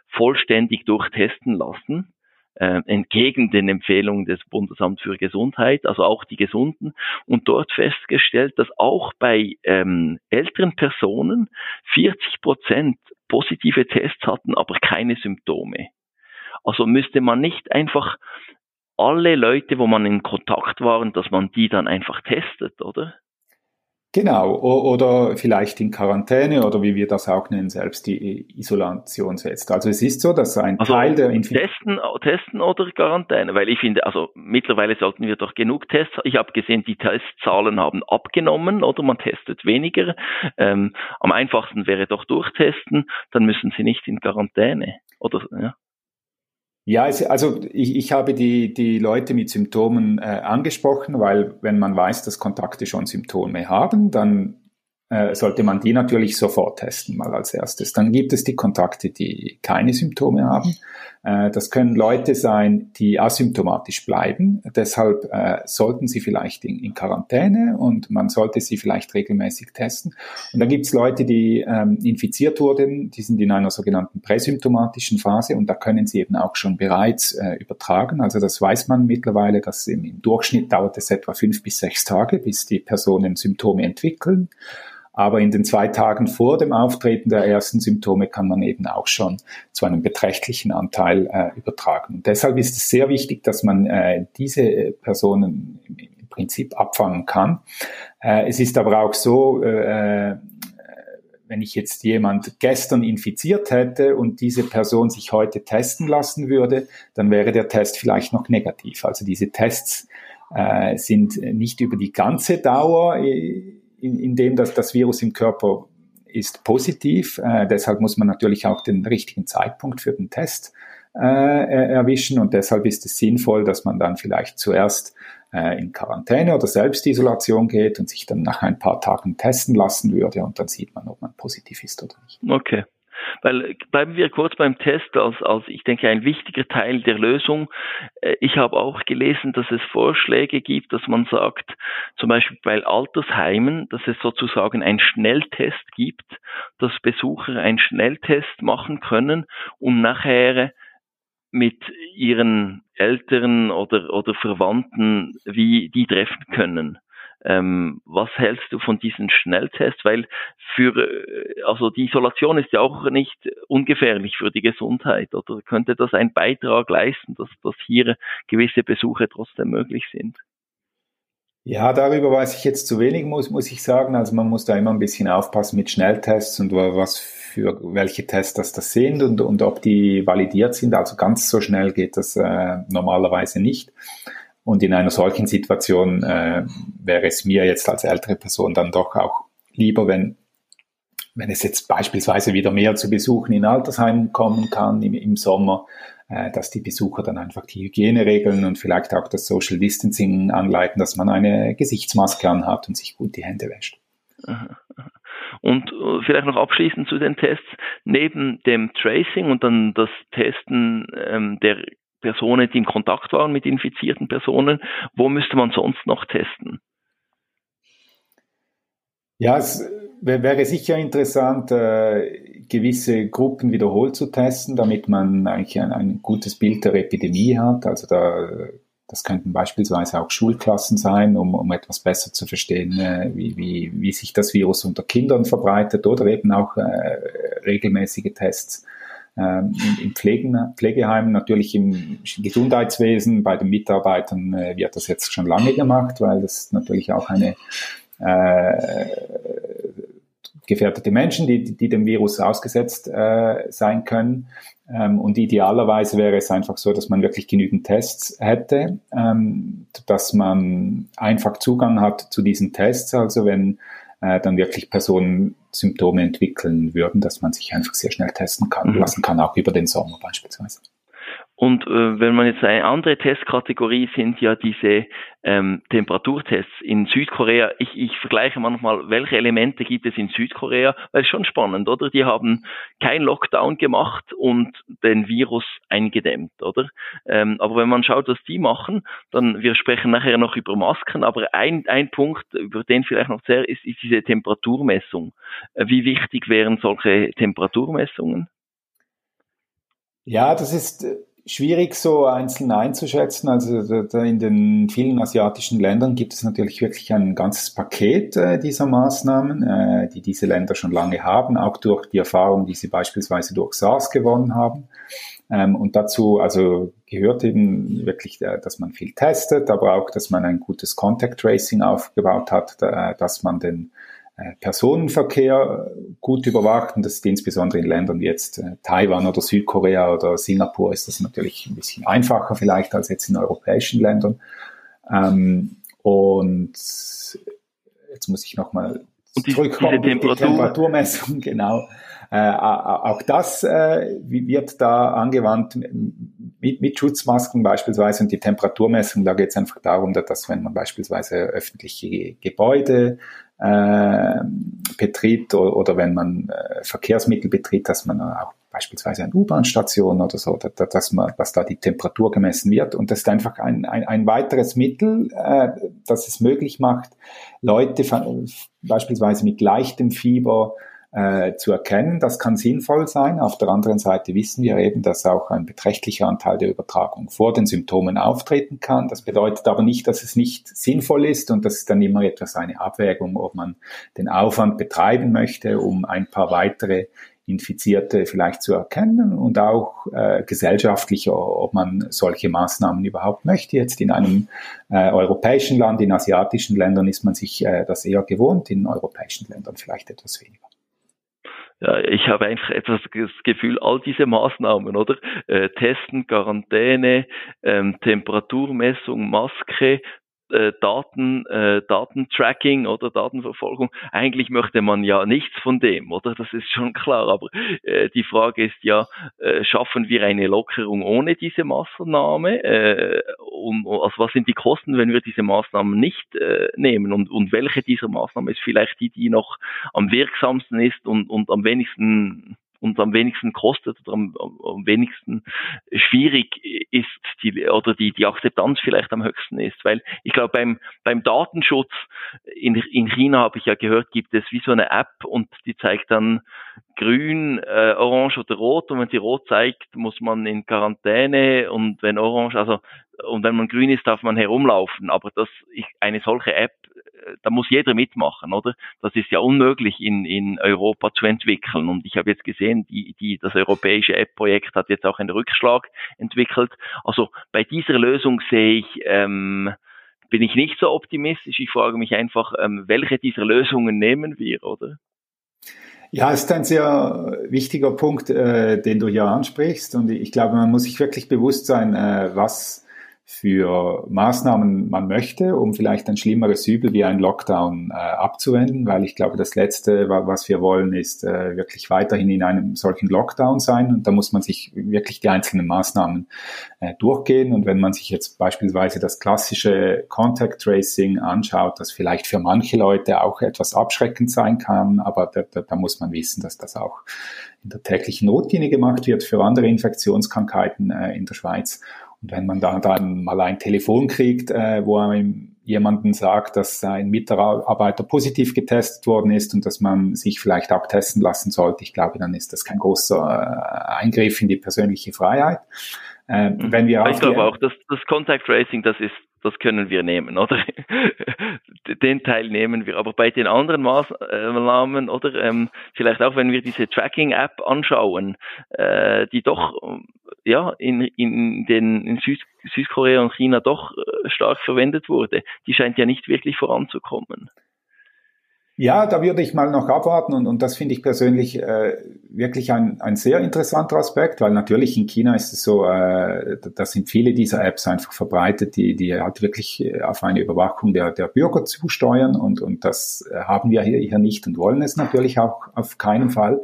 vollständig durchtesten lassen, äh, entgegen den Empfehlungen des Bundesamt für Gesundheit, also auch die Gesunden, und dort festgestellt, dass auch bei ähm, älteren Personen 40 Prozent positive Tests hatten, aber keine Symptome. Also müsste man nicht einfach alle Leute, wo man in Kontakt waren, dass man die dann einfach testet, oder?
Genau, oder vielleicht in Quarantäne oder wie wir das auch nennen, selbst die Isolation setzt. Also es ist so, dass ein also Teil der
Infektion... Testen, testen oder Quarantäne? Weil ich finde, also mittlerweile sollten wir doch genug Tests... Ich habe gesehen, die Testzahlen haben abgenommen oder man testet weniger. Ähm, am einfachsten wäre doch durchtesten, dann müssen sie nicht in Quarantäne. Oder, ja.
Ja, also ich, ich habe die, die Leute mit Symptomen äh, angesprochen, weil wenn man weiß, dass Kontakte schon Symptome haben, dann äh, sollte man die natürlich sofort testen, mal als erstes. Dann gibt es die Kontakte, die keine Symptome haben. Äh, das können Leute sein, die asymptomatisch bleiben. Deshalb äh, sollten sie vielleicht in, in, Quarantäne und man sollte sie vielleicht regelmäßig testen. Und dann gibt es Leute, die ähm, infiziert wurden, die sind in einer sogenannten präsymptomatischen Phase und da können sie eben auch schon bereits äh, übertragen. Also das weiß man mittlerweile, dass im, im Durchschnitt dauert es etwa fünf bis sechs Tage, bis die Personen Symptome entwickeln. Aber in den zwei Tagen vor dem Auftreten der ersten Symptome kann man eben auch schon zu einem beträchtlichen Anteil äh, übertragen. Und deshalb ist es sehr wichtig, dass man äh, diese Personen im, Prinzip abfangen kann. Äh, es ist aber auch so, äh, wenn ich jetzt jemand gestern infiziert hätte und diese Person sich heute testen lassen würde, dann wäre der Test vielleicht noch negativ. Also diese Tests äh, sind nicht über die ganze Dauer äh, in, in dem, dass das Virus im Körper ist positiv. Äh, deshalb muss man natürlich auch den richtigen Zeitpunkt für den Test äh, erwischen und deshalb ist es sinnvoll, dass man dann vielleicht zuerst äh, in Quarantäne oder Selbstisolation geht und sich dann nach ein paar Tagen testen lassen würde und dann sieht man, ob man positiv ist oder nicht.
Okay. Weil bleiben wir kurz beim Test als, als ich denke ein wichtiger Teil der Lösung. Äh, ich habe auch gelesen, dass es Vorschläge gibt, dass man sagt, zum Beispiel bei Altersheimen, dass es sozusagen einen Schnelltest gibt, dass Besucher einen Schnelltest machen können, um nachher mit ihren Eltern oder, oder Verwandten wie die treffen können. Ähm, was hältst du von diesen Schnelltests? Weil für, äh, also die Isolation ist ja auch nicht ungefährlich für die Gesundheit. Oder könnte das einen Beitrag leisten, dass, dass hier gewisse Besuche trotzdem möglich sind?
Ja, darüber weiß ich jetzt zu wenig, muss, muss ich sagen. Also man muss da immer ein bisschen aufpassen mit Schnelltests und was für welche Tests das, das sind und, und ob die validiert sind. Also ganz so schnell geht das äh, normalerweise nicht. Und in einer solchen Situation äh, wäre es mir jetzt als ältere Person dann doch auch lieber, wenn, wenn es jetzt beispielsweise wieder mehr zu Besuchen in Altersheimen kommen kann im, im Sommer, äh, dass die Besucher dann einfach die Hygieneregeln und vielleicht auch das Social Distancing anleiten, dass man eine Gesichtsmaske anhat und sich gut die Hände wäscht.
Und äh, vielleicht noch abschließend zu den Tests. Neben dem Tracing und dann das Testen ähm, der Personen, die in Kontakt waren mit infizierten Personen. Wo müsste man sonst noch testen?
Ja, es wäre sicher interessant, äh, gewisse Gruppen wiederholt zu testen, damit man eigentlich ein, ein, gutes Bild der Epidemie hat. Also da, das könnten beispielsweise auch Schulklassen sein, um, um etwas besser zu verstehen, äh, wie, wie, wie sich das Virus unter Kindern verbreitet oder eben auch äh, regelmäßige Tests ähm, in Pflegen, Pflegeheimen, natürlich im Gesundheitswesen, bei den Mitarbeitern äh, wird das jetzt schon lange gemacht, weil das natürlich auch eine äh, gefährdete Menschen, die, die dem Virus ausgesetzt äh, sein können. Ähm, und idealerweise wäre es einfach so, dass man wirklich genügend Tests hätte, ähm, dass man einfach Zugang hat zu diesen Tests. Also wenn äh, dann wirklich Personen Symptome entwickeln würden, dass man sich einfach sehr schnell testen kann, mhm. lassen kann, auch über den Sommer beispielsweise.
Und äh, wenn man jetzt eine andere Testkategorie sind ja diese ähm, Temperaturtests in Südkorea. Ich, ich vergleiche manchmal, welche Elemente gibt es in Südkorea, weil es schon spannend, oder? Die haben kein Lockdown gemacht und den Virus eingedämmt, oder? Ähm, aber wenn man schaut, was die machen, dann wir sprechen nachher noch über Masken, aber ein, ein Punkt, über den vielleicht noch sehr ist, ist diese Temperaturmessung. Äh, wie wichtig wären solche Temperaturmessungen?
Ja, das ist äh, schwierig so einzeln einzuschätzen. Also in den vielen asiatischen Ländern gibt es natürlich wirklich ein ganzes Paket äh, dieser Maßnahmen, äh, die diese Länder schon lange haben, auch durch die Erfahrung, die sie beispielsweise durch SARS gewonnen haben. Ähm, und dazu also gehört eben wirklich, äh, dass man viel testet, aber auch, dass man ein gutes Contact Tracing aufgebaut hat, dass man den Personenverkehr gut überwacht und das ist insbesondere in Ländern wie jetzt äh, Taiwan oder Südkorea oder Singapur ist das natürlich ein bisschen einfacher vielleicht als jetzt in europäischen Ländern. Ähm, und jetzt muss ich nochmal zurückkommen, die, Temperatur. die Temperaturmessung, [LAUGHS] genau. Äh, auch das äh, wird da angewandt mit, mit Schutzmasken beispielsweise und die Temperaturmessung, da geht es einfach darum, dass wenn man beispielsweise öffentliche Gebäude äh, betritt oder, oder wenn man äh, Verkehrsmittel betritt, dass man auch beispielsweise an U-Bahn-Stationen oder so, dass, dass, man, dass da die Temperatur gemessen wird. Und das ist einfach ein, ein, ein weiteres Mittel, äh, das es möglich macht, Leute beispielsweise mit leichtem Fieber äh, zu erkennen. Das kann sinnvoll sein. Auf der anderen Seite wissen wir eben, dass auch ein beträchtlicher Anteil der Übertragung vor den Symptomen auftreten kann. Das bedeutet aber nicht, dass es nicht sinnvoll ist und das ist dann immer etwas eine Abwägung, ob man den Aufwand betreiben möchte, um ein paar weitere Infizierte vielleicht zu erkennen und auch äh, gesellschaftlich, ob man solche Maßnahmen überhaupt möchte. Jetzt in einem äh, europäischen Land, in asiatischen Ländern ist man sich äh, das eher gewohnt, in europäischen Ländern vielleicht etwas weniger.
Ja, ich habe einfach etwas das Gefühl, all diese Maßnahmen, oder? Äh, Testen, Quarantäne, ähm, Temperaturmessung, Maske, äh, Daten, äh, Datentracking oder Datenverfolgung. Eigentlich möchte man ja nichts von dem, oder? Das ist schon klar. Aber äh, die Frage ist ja, äh, schaffen wir eine Lockerung ohne diese Maßnahme? Äh, und, also was sind die Kosten, wenn wir diese Maßnahmen nicht äh, nehmen? Und, und welche dieser Maßnahmen ist vielleicht die, die noch am wirksamsten ist und, und am wenigsten und am wenigsten kostet oder am, am wenigsten schwierig ist die, oder die, die Akzeptanz vielleicht am höchsten ist. Weil ich glaube, beim, beim Datenschutz in, in China habe ich ja gehört, gibt es wie so eine App und die zeigt dann grün, äh, orange oder rot und wenn sie rot zeigt, muss man in Quarantäne und wenn orange, also und wenn man grün ist, darf man herumlaufen. Aber das, ich, eine solche App da muss jeder mitmachen, oder? Das ist ja unmöglich in, in Europa zu entwickeln. Und ich habe jetzt gesehen, die, die, das europäische App-Projekt hat jetzt auch einen Rückschlag entwickelt. Also bei dieser Lösung sehe ich, ähm, bin ich nicht so optimistisch. Ich frage mich einfach, ähm, welche dieser Lösungen nehmen wir, oder?
Ja, ist ein sehr wichtiger Punkt, äh, den du hier ansprichst. Und ich glaube, man muss sich wirklich bewusst sein, äh, was für Maßnahmen man möchte, um vielleicht ein schlimmeres Übel wie ein Lockdown äh, abzuwenden, weil ich glaube, das Letzte, was wir wollen, ist äh, wirklich weiterhin in einem solchen Lockdown sein. Und da muss man sich wirklich die einzelnen Maßnahmen äh, durchgehen. Und wenn man sich jetzt beispielsweise das klassische Contact Tracing anschaut, das vielleicht für manche Leute auch etwas abschreckend sein kann, aber da, da, da muss man wissen, dass das auch in der täglichen Notlinie gemacht wird für andere Infektionskrankheiten äh, in der Schweiz und wenn man da dann mal ein Telefon kriegt, äh, wo einem jemanden sagt, dass ein Mitarbeiter positiv getestet worden ist und dass man sich vielleicht abtesten lassen sollte, ich glaube, dann ist das kein großer äh, Eingriff in die persönliche Freiheit.
Äh, wenn wir ich glaube auch, dass das Contact Tracing, das ist das können wir nehmen, oder? [LAUGHS] Den Teil nehmen wir. Aber bei den anderen Maßnahmen, oder ähm, vielleicht auch, wenn wir diese Tracking-App anschauen, äh, die doch ja in, in den in Süd, Südkorea und China doch äh, stark verwendet wurde, die scheint ja nicht wirklich voranzukommen.
Ja, da würde ich mal noch abwarten und, und das finde ich persönlich äh, wirklich ein, ein sehr interessanter Aspekt, weil natürlich in China ist es so, äh, da sind viele dieser Apps einfach verbreitet, die, die halt wirklich äh, auf eine Überwachung der, der Bürger zusteuern und, und das äh, haben wir hier, hier nicht und wollen es natürlich auch auf keinen Fall.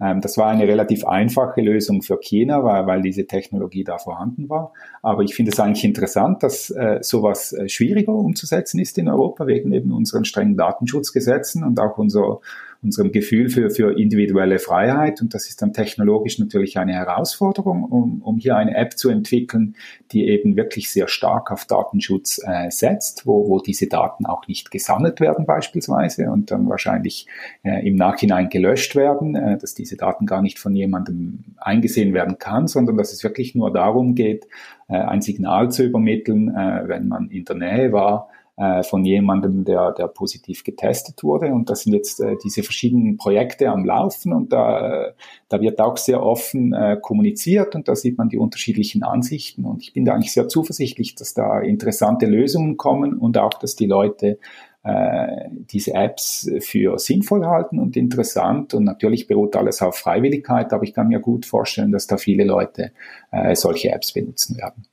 Ähm, das war eine relativ einfache Lösung für China, weil, weil diese Technologie da vorhanden war. Aber ich finde es eigentlich interessant, dass äh, sowas äh, schwieriger umzusetzen ist in Europa wegen eben unseren strengen Datenschutzgesetzen und auch unser unserem Gefühl für, für individuelle Freiheit. Und das ist dann technologisch natürlich eine Herausforderung, um, um hier eine App zu entwickeln, die eben wirklich sehr stark auf Datenschutz äh, setzt, wo, wo diese Daten auch nicht gesammelt werden beispielsweise und dann wahrscheinlich äh, im Nachhinein gelöscht werden, äh, dass diese Daten gar nicht von jemandem eingesehen werden kann, sondern dass es wirklich nur darum geht, äh, ein Signal zu übermitteln, äh, wenn man in der Nähe war, von jemandem, der, der positiv getestet wurde. Und das sind jetzt äh, diese verschiedenen Projekte am Laufen und da, da wird auch sehr offen äh, kommuniziert und da sieht man die unterschiedlichen Ansichten. Und ich bin da eigentlich sehr zuversichtlich, dass da interessante Lösungen kommen und auch, dass die Leute äh, diese Apps für sinnvoll halten und interessant. Und natürlich beruht alles auf Freiwilligkeit, aber ich kann mir gut vorstellen, dass da viele Leute äh, solche Apps benutzen werden.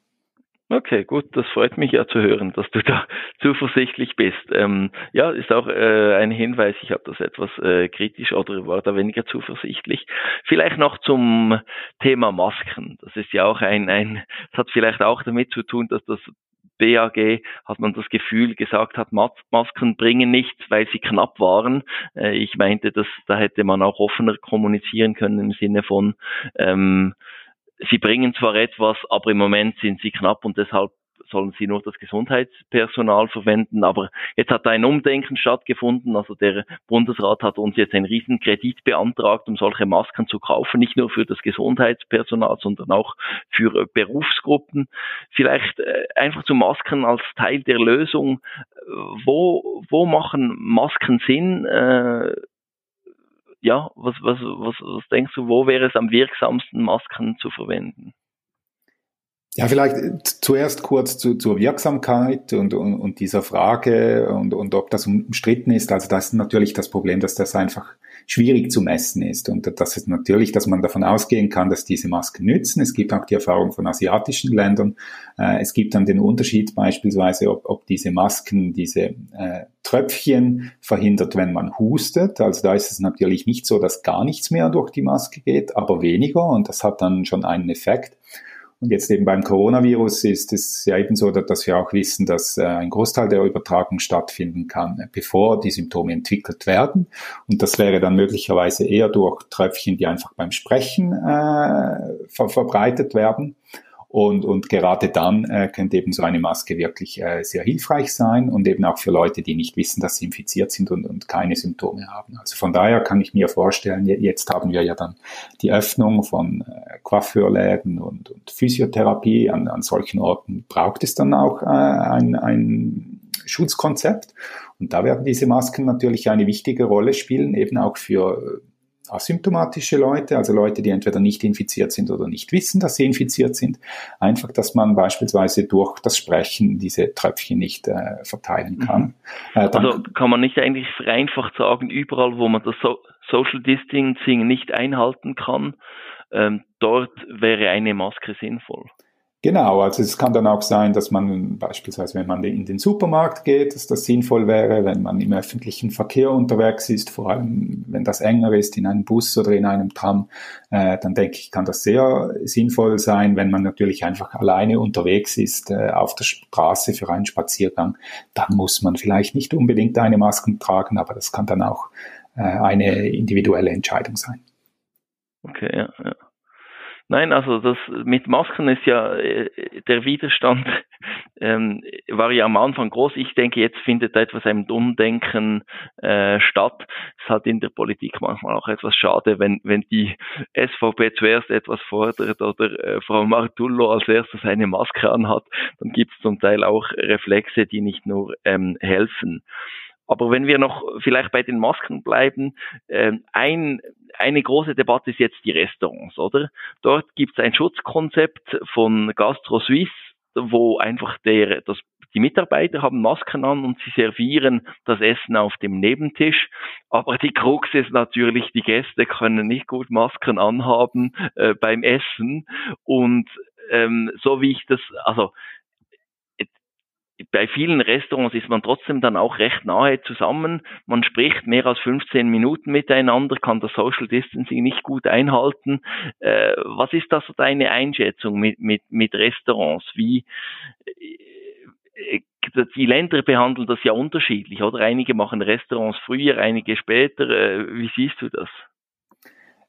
Okay, gut, das freut mich ja zu hören, dass du da [LAUGHS] zuversichtlich bist. Ähm, ja, ist auch äh, ein Hinweis, ich habe das etwas äh, kritisch oder war da weniger zuversichtlich. Vielleicht noch zum Thema Masken. Das ist ja auch ein, ein, das hat vielleicht auch damit zu tun, dass das BAG hat man das Gefühl gesagt hat, Masken bringen nichts, weil sie knapp waren. Äh, ich meinte, dass da hätte man auch offener kommunizieren können im Sinne von ähm, sie bringen zwar etwas, aber im Moment sind sie knapp und deshalb sollen sie nur das Gesundheitspersonal verwenden. Aber jetzt hat ein Umdenken stattgefunden. Also der Bundesrat hat uns jetzt einen Riesenkredit beantragt, um solche Masken zu kaufen, nicht nur für das Gesundheitspersonal, sondern auch für äh, Berufsgruppen. Vielleicht äh, einfach zu Masken als Teil der Lösung. Wo, wo machen Masken Sinn? Ja, was, was, was, was denkst du, wo wäre es am wirksamsten, Masken zu verwenden?
Ja, vielleicht zuerst kurz zu, zur Wirksamkeit und, und, und dieser Frage und, und ob das umstritten ist. Also das ist natürlich das Problem, dass das einfach schwierig zu messen ist und das ist natürlich, dass man davon ausgehen kann, dass diese Masken nützen. Es gibt auch die Erfahrung von asiatischen Ländern. Äh, es gibt dann den Unterschied beispielsweise, ob, ob diese Masken, diese äh, Tröpfchen verhindert, wenn man hustet. Also da ist es natürlich nicht so, dass gar nichts mehr durch die Maske geht, aber weniger und das hat dann schon einen Effekt. Und jetzt eben beim Coronavirus ist es ja eben so, dass wir auch wissen, dass äh, ein Großteil der Übertragung stattfinden kann, äh, bevor die Symptome entwickelt werden. Und das wäre dann möglicherweise eher durch Tröpfchen, die einfach beim Sprechen äh, ver verbreitet werden. Und, und gerade dann äh, könnte eben so eine Maske wirklich äh, sehr hilfreich sein und eben auch für Leute, die nicht wissen, dass sie infiziert sind und, und keine Symptome haben. Also von daher kann ich mir vorstellen, jetzt haben wir ja dann die Öffnung von äh, Coiffeurläden und, und Physiotherapie. An, an solchen Orten braucht es dann auch äh, ein, ein Schutzkonzept. Und da werden diese Masken natürlich eine wichtige Rolle spielen, eben auch für asymptomatische Leute, also Leute, die entweder nicht infiziert sind oder nicht wissen, dass sie infiziert sind. Einfach, dass man beispielsweise durch das Sprechen diese Tröpfchen nicht äh, verteilen mhm. kann.
Mhm. Äh, also kann man nicht eigentlich vereinfacht sagen, überall, wo man das so Social Distancing nicht einhalten kann, ähm, dort wäre eine Maske sinnvoll.
Genau, also es kann dann auch sein, dass man beispielsweise, wenn man in den Supermarkt geht, dass das sinnvoll wäre, wenn man im öffentlichen Verkehr unterwegs ist, vor allem wenn das enger ist, in einem Bus oder in einem Tram, äh, dann denke ich, kann das sehr sinnvoll sein. Wenn man natürlich einfach alleine unterwegs ist äh, auf der Straße für einen Spaziergang, dann muss man vielleicht nicht unbedingt eine Maske tragen, aber das kann dann auch äh, eine individuelle Entscheidung sein.
Okay, ja, ja. Nein, also das mit Masken ist ja äh, der Widerstand [LAUGHS] ähm, war ja am Anfang groß. Ich denke, jetzt findet etwas ein Umdenken äh, statt. Es halt in der Politik manchmal auch etwas schade, wenn wenn die SVP zuerst etwas fordert oder äh, Frau Martullo als erstes eine Maske anhat, dann gibt es zum Teil auch Reflexe, die nicht nur ähm, helfen. Aber wenn wir noch vielleicht bei den Masken bleiben, äh, ein, eine große Debatte ist jetzt die Restaurants, oder? Dort gibt es ein Schutzkonzept von Gastro Suisse, wo einfach der, das, die Mitarbeiter haben Masken an und sie servieren das Essen auf dem Nebentisch. Aber die Krux ist natürlich, die Gäste können nicht gut Masken anhaben äh, beim Essen. Und ähm, so wie ich das, also bei vielen Restaurants ist man trotzdem dann auch recht nahe zusammen. Man spricht mehr als 15 Minuten miteinander, kann das Social Distancing nicht gut einhalten. Äh, was ist das so deine Einschätzung mit, mit, mit Restaurants? Wie, äh, die Länder behandeln das ja unterschiedlich, oder? Einige machen Restaurants früher, einige später. Äh, wie siehst du das?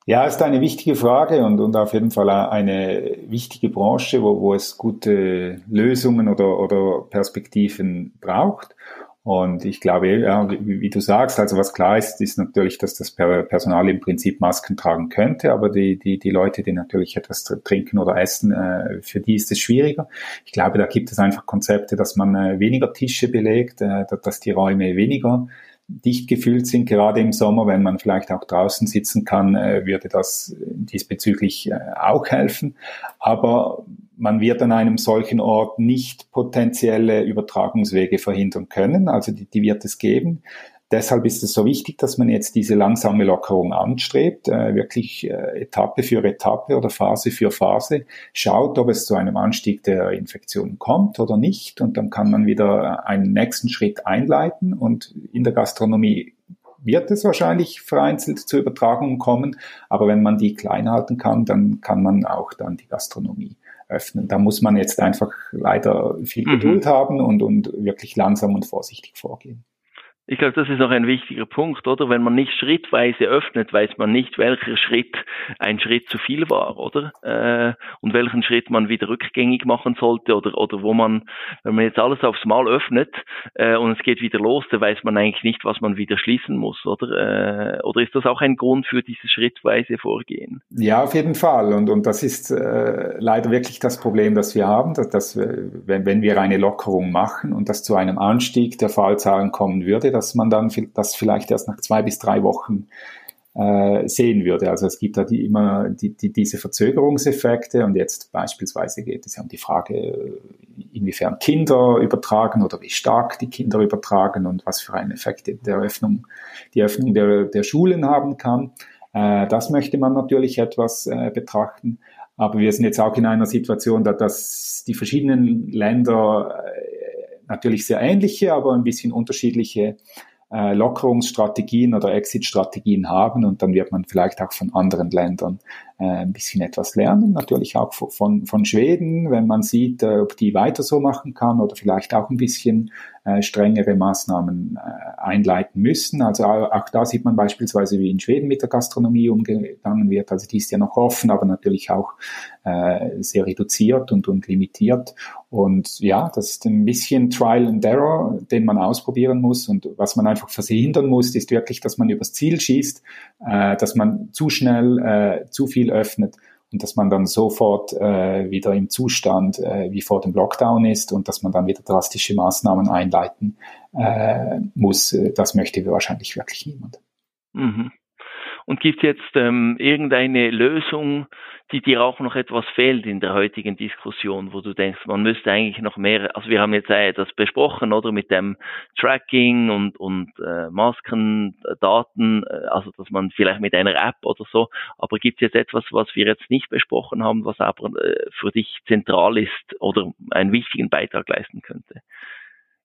Ja, ist eine wichtige Frage und, und auf jeden Fall eine wichtige Branche, wo, wo es gute Lösungen oder, oder Perspektiven braucht. Und ich glaube, ja, wie, wie, du sagst, also was klar ist, ist natürlich, dass das Personal im Prinzip Masken tragen könnte, aber die, die, die Leute, die natürlich etwas trinken oder essen, äh, für die ist es schwieriger. Ich glaube, da gibt es einfach Konzepte, dass man äh, weniger Tische belegt, äh, dass die Räume weniger dicht gefüllt sind, gerade im Sommer, wenn man vielleicht auch draußen sitzen kann, äh, würde das diesbezüglich äh, auch helfen. Aber man wird an einem solchen Ort nicht potenzielle Übertragungswege verhindern können. Also die, die wird es geben. Deshalb ist es so wichtig, dass man jetzt diese langsame Lockerung anstrebt, äh, wirklich äh, Etappe für Etappe oder Phase für Phase, schaut, ob es zu einem Anstieg der Infektionen kommt oder nicht und dann kann man wieder einen nächsten Schritt einleiten und in der Gastronomie wird es wahrscheinlich vereinzelt zu Übertragungen kommen, aber wenn man die klein halten kann, dann kann man auch dann die Gastronomie öffnen. Da muss man jetzt einfach leider viel mhm. Geduld haben und, und wirklich langsam und vorsichtig vorgehen.
Ich glaube, das ist auch ein wichtiger Punkt, oder? Wenn man nicht schrittweise öffnet, weiß man nicht, welcher Schritt ein Schritt zu viel war, oder? Äh, und welchen Schritt man wieder rückgängig machen sollte oder, oder wo man, wenn man jetzt alles aufs Mal öffnet äh, und es geht wieder los, dann weiß man eigentlich nicht, was man wieder schließen muss, oder? Äh, oder ist das auch ein Grund für dieses schrittweise Vorgehen?
Ja, auf jeden Fall. Und, und das ist äh, leider wirklich das Problem, das wir haben, dass, dass wenn, wenn wir eine Lockerung machen und das zu einem Anstieg der Fallzahlen kommen würde, dass man dann das vielleicht erst nach zwei bis drei Wochen äh, sehen würde. Also es gibt da die, immer die, die, diese Verzögerungseffekte und jetzt beispielsweise geht es ja um die Frage, inwiefern Kinder übertragen oder wie stark die Kinder übertragen und was für einen Effekt der Öffnung, die Öffnung der, der Schulen haben kann. Äh, das möchte man natürlich etwas äh, betrachten. Aber wir sind jetzt auch in einer Situation, da dass die verschiedenen Länder äh, natürlich sehr ähnliche, aber ein bisschen unterschiedliche äh, Lockerungsstrategien oder Exit-Strategien haben. Und dann wird man vielleicht auch von anderen Ländern ein bisschen etwas lernen. Natürlich auch von, von Schweden, wenn man sieht, äh, ob die weiter so machen kann oder vielleicht auch ein bisschen äh, strengere Maßnahmen äh, einleiten müssen. Also auch da sieht man beispielsweise, wie in Schweden mit der Gastronomie umgegangen wird. Also die ist ja noch offen, aber natürlich auch äh, sehr reduziert und, und limitiert. Und ja, das ist ein bisschen Trial and Error, den man ausprobieren muss. Und was man einfach verhindern muss, ist wirklich, dass man übers Ziel schießt, äh, dass man zu schnell äh, zu viel öffnet und dass man dann sofort äh, wieder im Zustand äh, wie vor dem Lockdown ist und dass man dann wieder drastische Maßnahmen einleiten äh, muss. Das möchte wahrscheinlich wirklich niemand.
Mhm. Und gibt jetzt ähm, irgendeine Lösung, die dir auch noch etwas fehlt in der heutigen Diskussion, wo du denkst, man müsste eigentlich noch mehr, also wir haben jetzt äh, das besprochen, oder mit dem Tracking und, und äh, Masken, Daten, äh, also dass man vielleicht mit einer App oder so, aber gibt es jetzt etwas, was wir jetzt nicht besprochen haben, was aber äh, für dich zentral ist oder einen wichtigen Beitrag leisten könnte?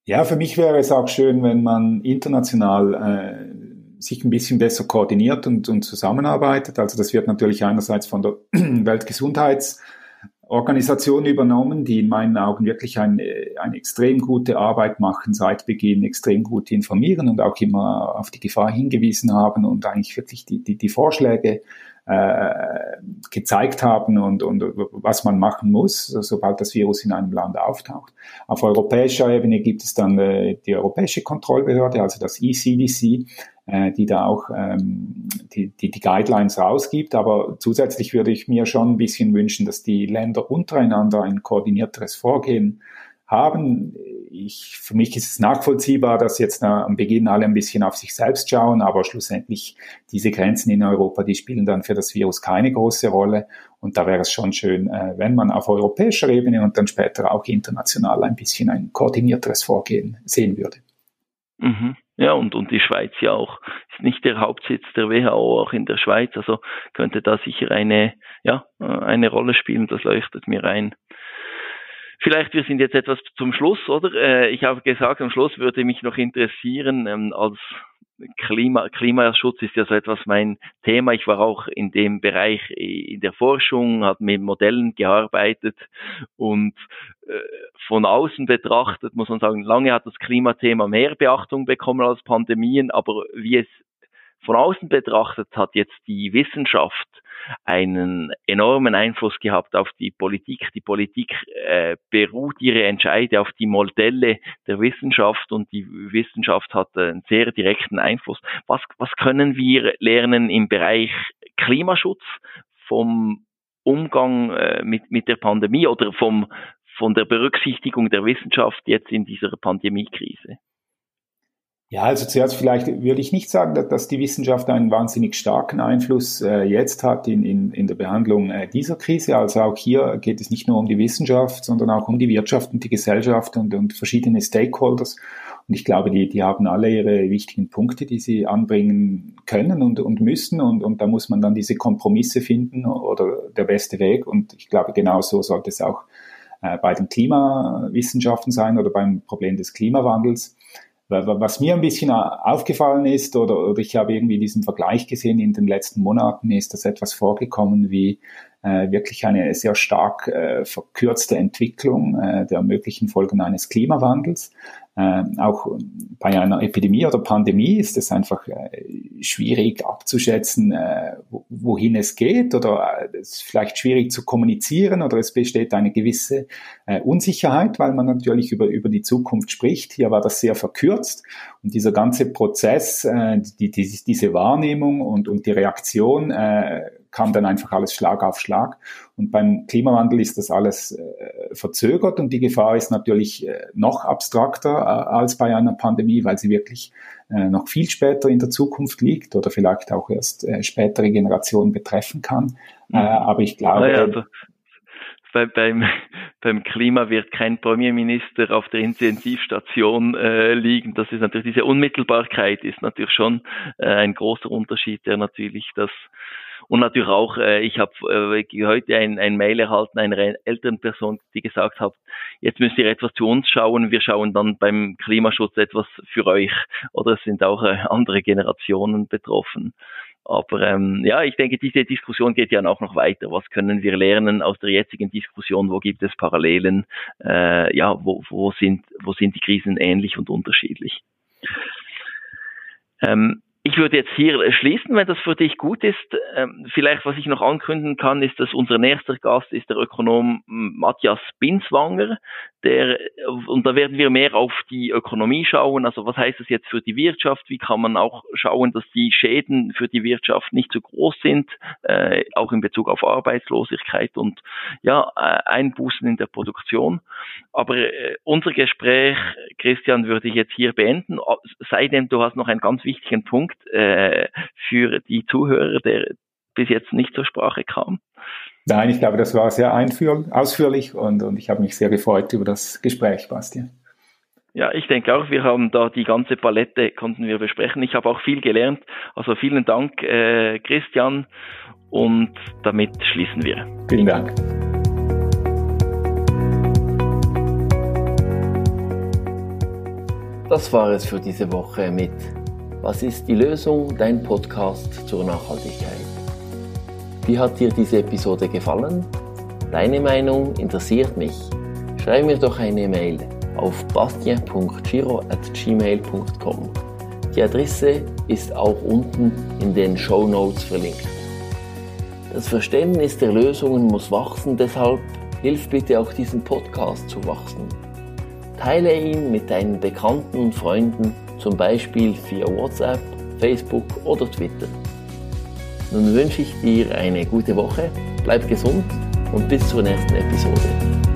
Ja, für mich wäre es auch schön, wenn man international äh, sich ein bisschen besser koordiniert und, und zusammenarbeitet. Also das wird natürlich einerseits von der [CLEARS THROAT] Weltgesundheitsorganisation übernommen, die in meinen Augen wirklich eine, eine extrem gute Arbeit machen, seit Beginn extrem gut informieren und auch immer auf die Gefahr hingewiesen haben und eigentlich wirklich die, die, die Vorschläge äh, gezeigt haben und, und was man machen muss, sobald das Virus in einem Land auftaucht. Auf europäischer Ebene gibt es dann äh, die Europäische Kontrollbehörde, also das ECDC, äh, die da auch ähm, die, die, die Guidelines rausgibt. Aber zusätzlich würde ich mir schon ein bisschen wünschen, dass die Länder untereinander ein koordinierteres Vorgehen haben. Ich, für mich ist es nachvollziehbar, dass jetzt am Beginn alle ein bisschen auf sich selbst schauen, aber schlussendlich diese Grenzen in Europa, die spielen dann für das Virus keine große Rolle. Und da wäre es schon schön, äh, wenn man auf europäischer Ebene und dann später auch international ein bisschen ein koordinierteres Vorgehen sehen würde.
Mhm. Ja, und, und die Schweiz ja auch ist nicht der Hauptsitz der WHO, auch in der Schweiz, also könnte da sicher eine, ja, eine Rolle spielen, das leuchtet mir ein. Vielleicht, wir sind jetzt etwas zum Schluss, oder? Äh, ich habe gesagt, am Schluss würde mich noch interessieren, ähm, als Klima, Klimaschutz ist ja so etwas mein Thema. Ich war auch in dem Bereich in der Forschung, habe mit Modellen gearbeitet und äh, von außen betrachtet muss man sagen, lange hat das Klimathema mehr Beachtung bekommen als Pandemien, aber wie es von außen betrachtet hat jetzt die Wissenschaft einen enormen Einfluss gehabt auf die Politik. Die Politik äh, beruht ihre Entscheide auf die Modelle der Wissenschaft und die Wissenschaft hat einen sehr direkten Einfluss. Was, was können wir lernen im Bereich Klimaschutz vom Umgang äh, mit, mit der Pandemie oder vom, von der Berücksichtigung der Wissenschaft jetzt in dieser Pandemiekrise?
Ja, also zuerst vielleicht würde ich nicht sagen, dass, die Wissenschaft einen wahnsinnig starken Einfluss äh, jetzt hat in, in, in der Behandlung äh, dieser Krise. Also auch hier geht es nicht nur um die Wissenschaft, sondern auch um die Wirtschaft und die Gesellschaft und, und verschiedene Stakeholders. Und ich glaube, die, die haben alle ihre wichtigen Punkte, die sie anbringen können und, und müssen. Und, und da muss man dann diese Kompromisse finden oder der beste Weg. Und ich glaube, genau so sollte es auch äh, bei den Klimawissenschaften sein oder beim Problem des Klimawandels was mir ein bisschen aufgefallen ist, oder, oder ich habe irgendwie diesen Vergleich gesehen in den letzten Monaten, ist dass etwas vorgekommen wie äh, wirklich eine sehr stark äh, verkürzte Entwicklung äh, der möglichen Folgen eines Klimawandels. Äh, auch bei einer Epidemie oder Pandemie ist es einfach äh, schwierig abzuschätzen, äh, wohin es geht oder äh, es ist vielleicht schwierig zu kommunizieren oder es besteht eine gewisse äh, Unsicherheit, weil man natürlich über, über die Zukunft spricht. Hier war das sehr verkürzt und dieser ganze Prozess, äh, die, die, diese Wahrnehmung und, und die Reaktion äh, kam dann einfach alles Schlag auf Schlag. Und beim Klimawandel ist das alles äh, verzögert und die Gefahr ist natürlich äh, noch abstrakter äh, als bei einer Pandemie, weil sie wirklich äh, noch viel später in der Zukunft liegt oder vielleicht auch erst äh, spätere Generationen betreffen kann. Mhm. Äh, aber ich glaube, naja, also
bei, beim, [LAUGHS] beim Klima wird kein Premierminister auf der Intensivstation äh, liegen. Das ist natürlich diese Unmittelbarkeit ist natürlich schon äh, ein großer Unterschied, der natürlich das und natürlich auch, äh, ich habe äh, heute ein, ein Mail erhalten einer älteren Person, die gesagt hat, jetzt müsst ihr etwas zu uns schauen, wir schauen dann beim Klimaschutz etwas für euch. Oder es sind auch äh, andere Generationen betroffen. Aber ähm, ja, ich denke, diese Diskussion geht ja auch noch weiter. Was können wir lernen aus der jetzigen Diskussion? Wo gibt es Parallelen? Äh, ja, wo, wo, sind, wo sind die Krisen ähnlich und unterschiedlich? Ähm, ich würde jetzt hier schließen, wenn das für dich gut ist. Ähm, vielleicht, was ich noch ankündigen kann, ist, dass unser nächster Gast ist der Ökonom Matthias Binswanger. Der, und da werden wir mehr auf die Ökonomie schauen. Also was heißt das jetzt für die Wirtschaft? Wie kann man auch schauen, dass die Schäden für die Wirtschaft nicht zu groß sind, äh, auch in Bezug auf Arbeitslosigkeit und ja, äh, Einbußen in der Produktion. Aber äh, unser Gespräch, Christian, würde ich jetzt hier beenden. Sei denn, du hast noch einen ganz wichtigen Punkt äh, für die Zuhörer, der bis jetzt nicht zur Sprache kam?
Nein, ich glaube, das war sehr ausführlich und, und ich habe mich sehr gefreut über das Gespräch, Bastian.
Ja, ich denke auch, wir haben da die ganze Palette konnten wir besprechen. Ich habe auch viel gelernt. Also vielen Dank, äh, Christian. Und damit schließen wir.
Vielen Dank.
Das war es für diese Woche mit was ist die Lösung? Dein Podcast zur Nachhaltigkeit. Wie hat dir diese Episode gefallen? Deine Meinung interessiert mich. Schreib mir doch eine Mail auf bastien.giro.gmail.com. Die Adresse ist auch unten in den Show Notes verlinkt. Das Verständnis der Lösungen muss wachsen, deshalb hilf bitte auch diesen Podcast zu wachsen. Teile ihn mit deinen Bekannten und Freunden zum Beispiel via WhatsApp, Facebook oder Twitter. Nun wünsche ich dir eine gute Woche, bleib gesund und bis zur nächsten Episode.